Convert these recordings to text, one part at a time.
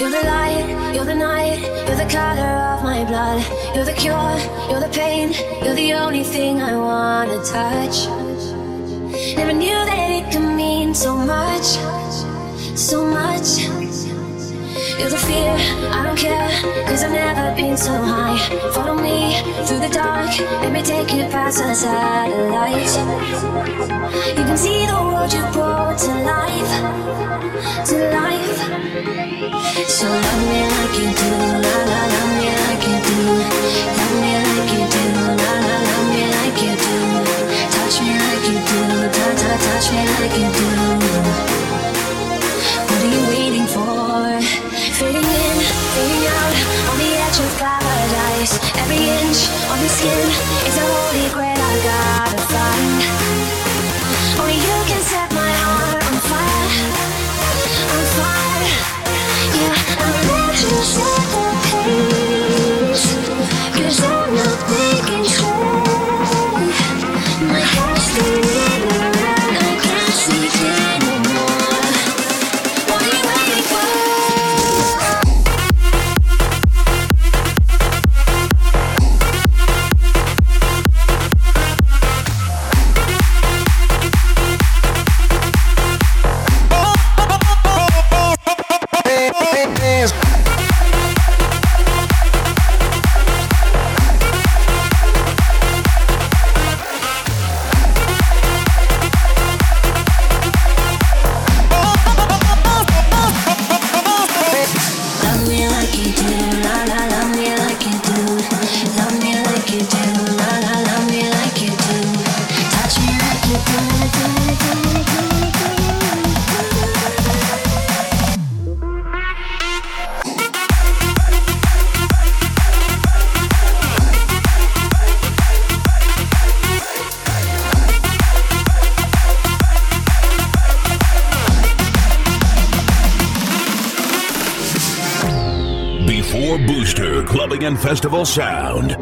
You're the light, you're the night, you're the color of my blood. You're the cure, you're the pain, you're the only thing I wanna touch. Never knew that it could mean so much, so much. You're the fear, I don't care, cause I've never been so high. Follow me through the dark, let me take you past the satellites. You can see the world you brought to life, to life. So love me like you do, la la, love me like you do. Love me like you do, la la, love me like you do. Touch me like you do, ta ta, touch me like you do. What are you waiting for? Fading in, fading out, on the edge of paradise. Every inch of your skin is a holy grail I gotta find. Only you can set my heart on fire, on fire. Yeah, I'm glad you festival sound.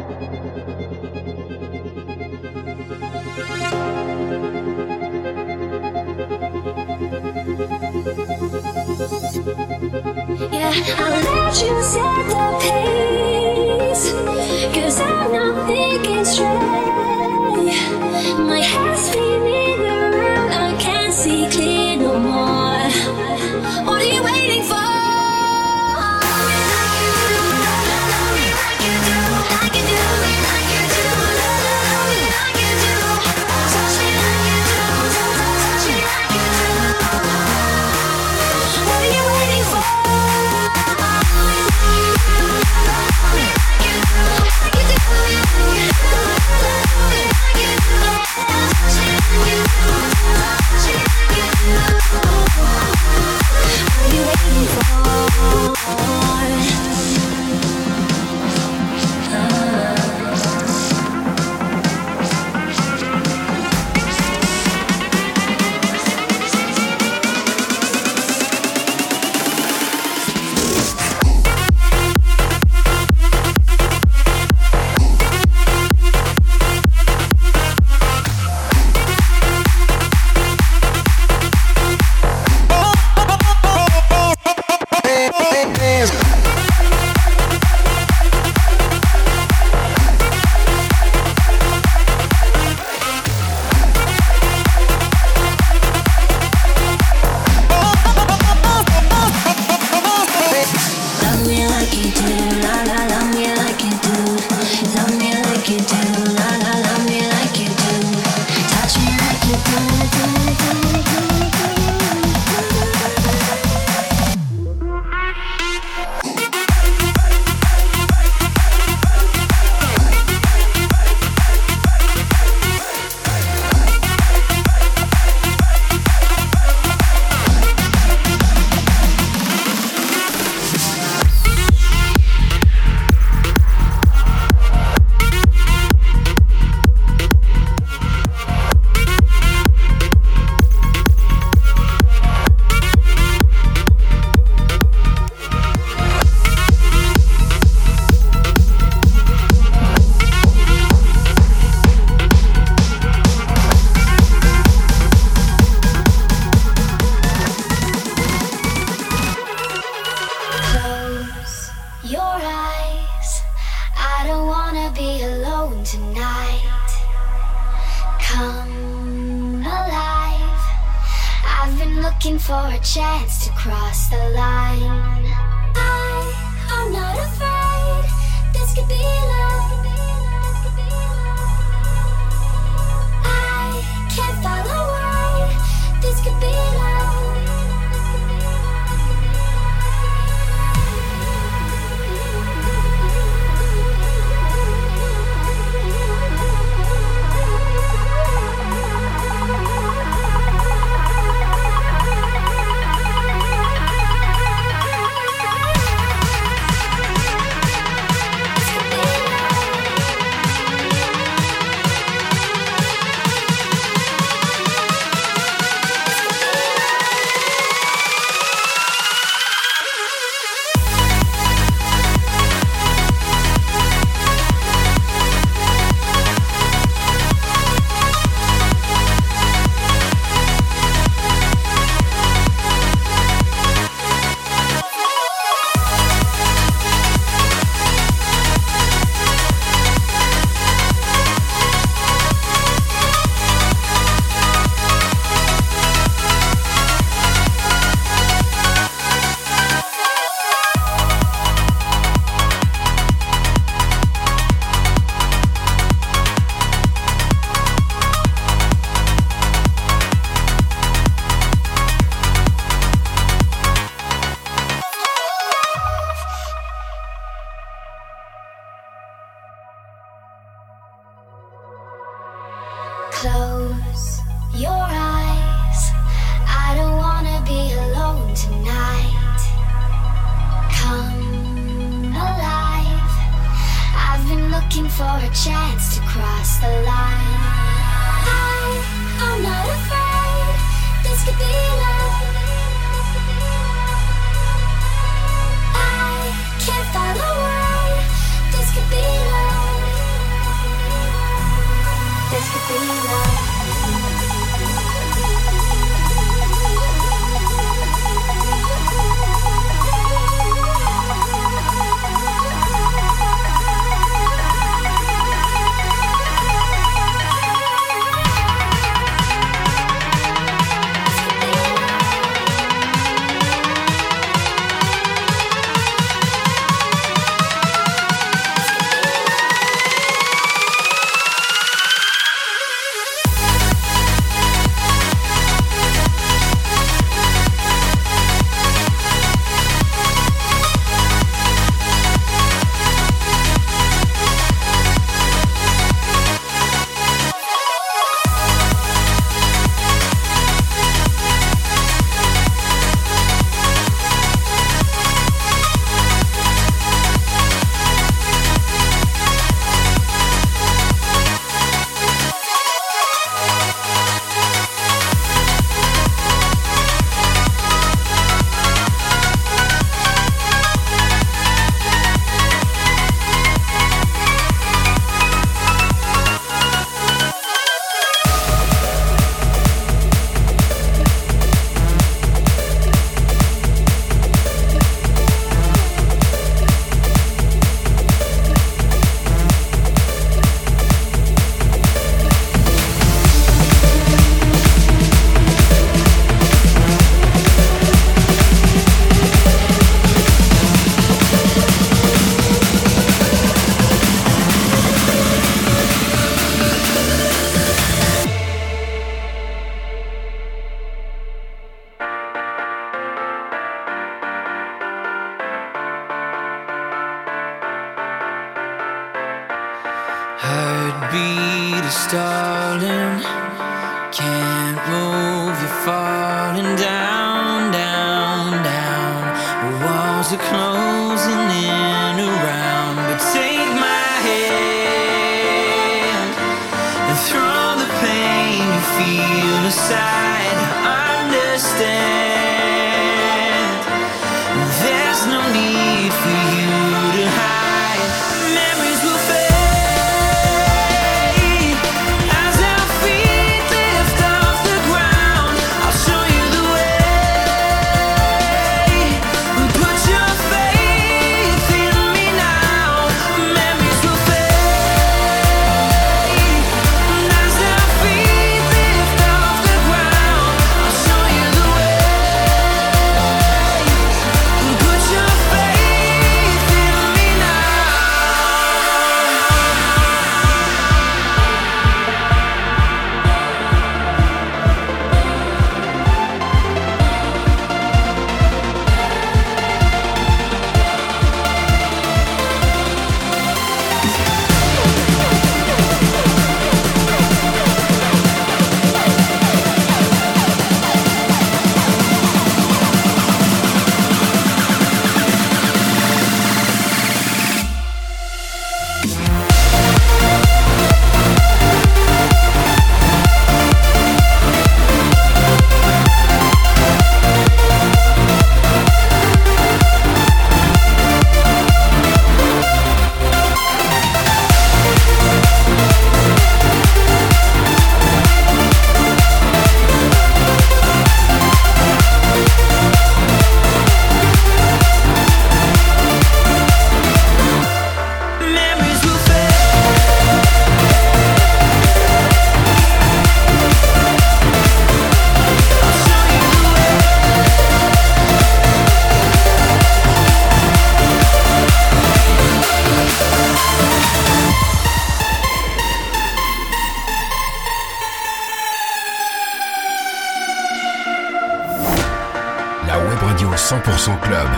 100% club,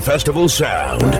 festival sound.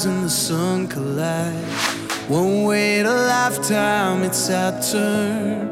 stars and the sun collide. Won't wait a lifetime, it's our turn.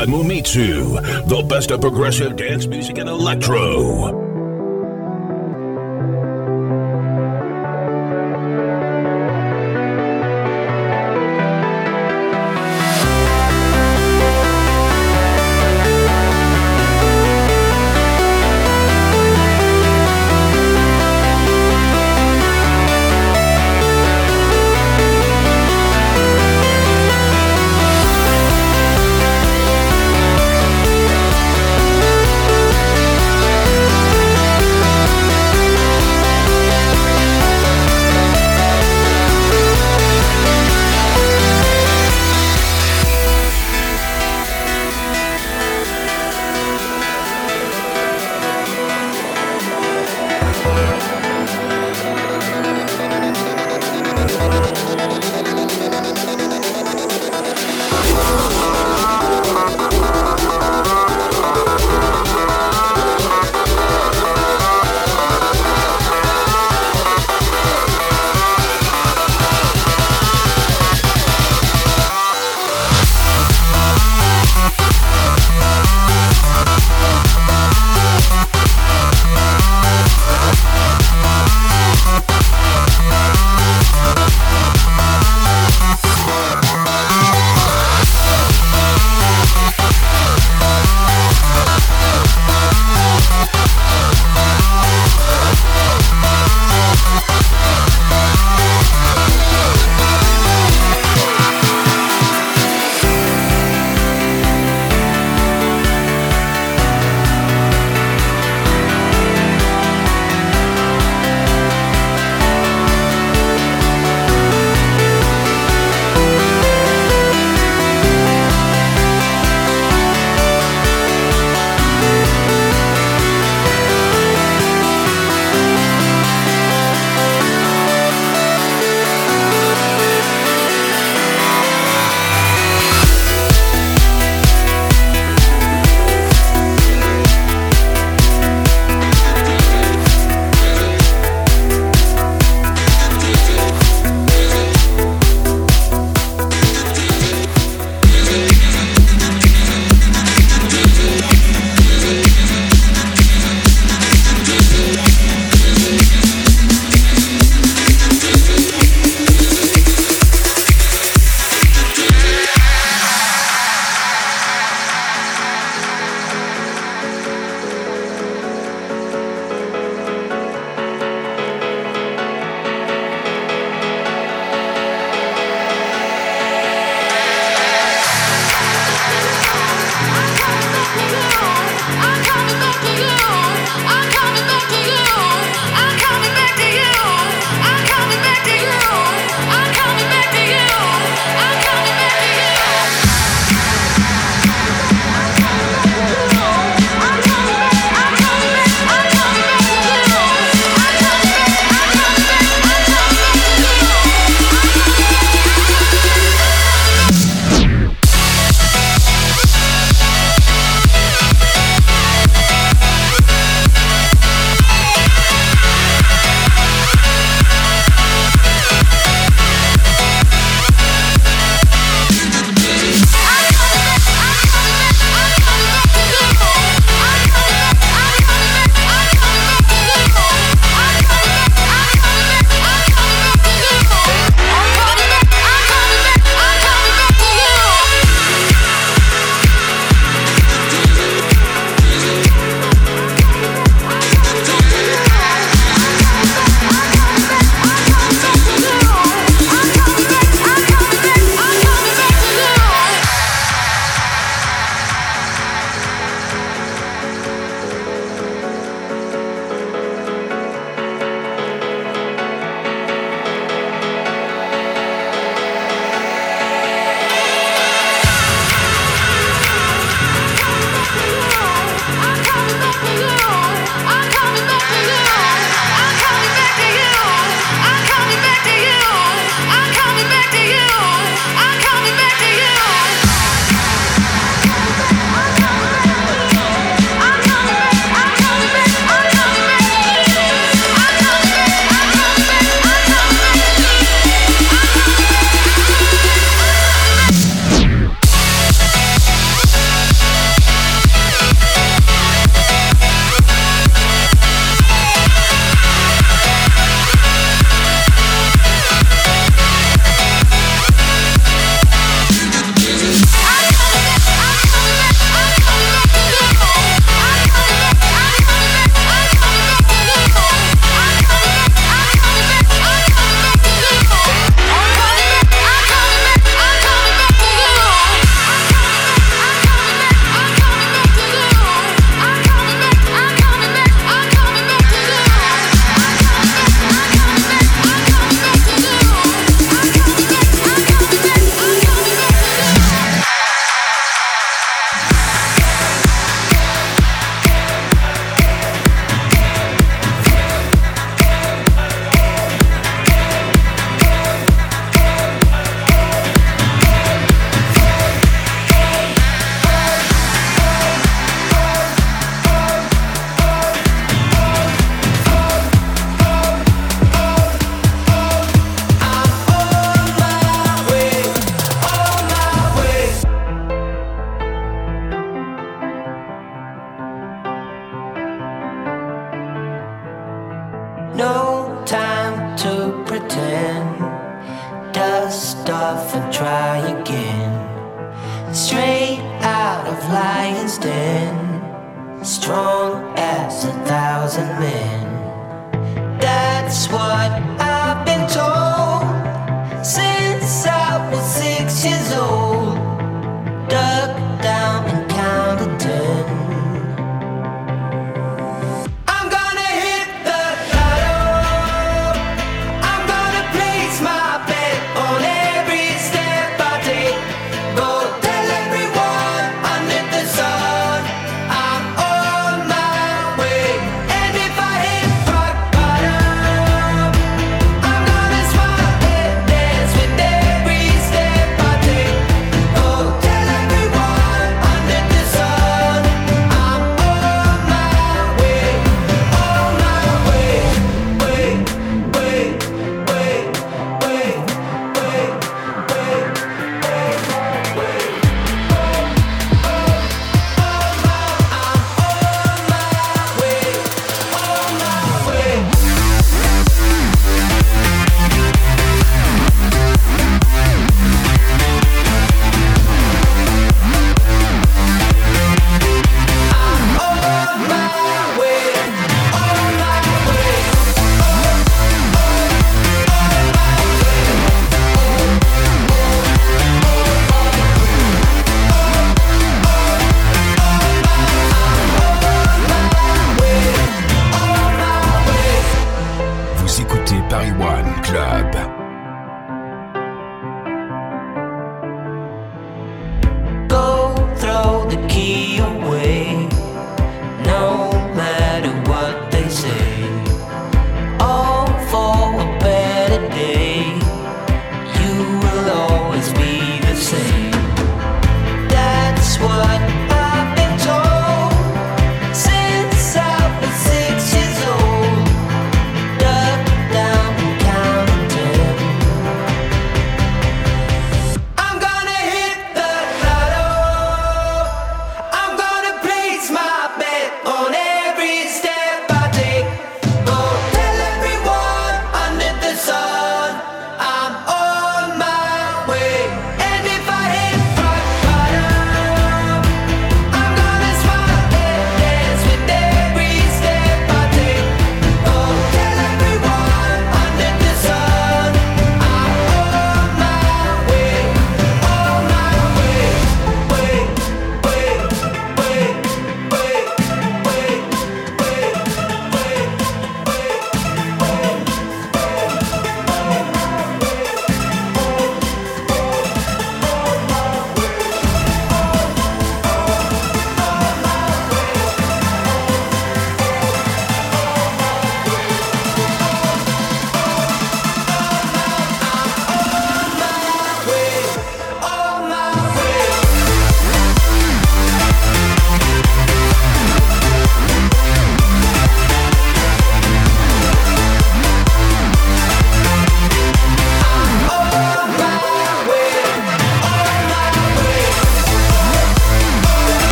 By Mumitsu. The best of progressive dance music and electro.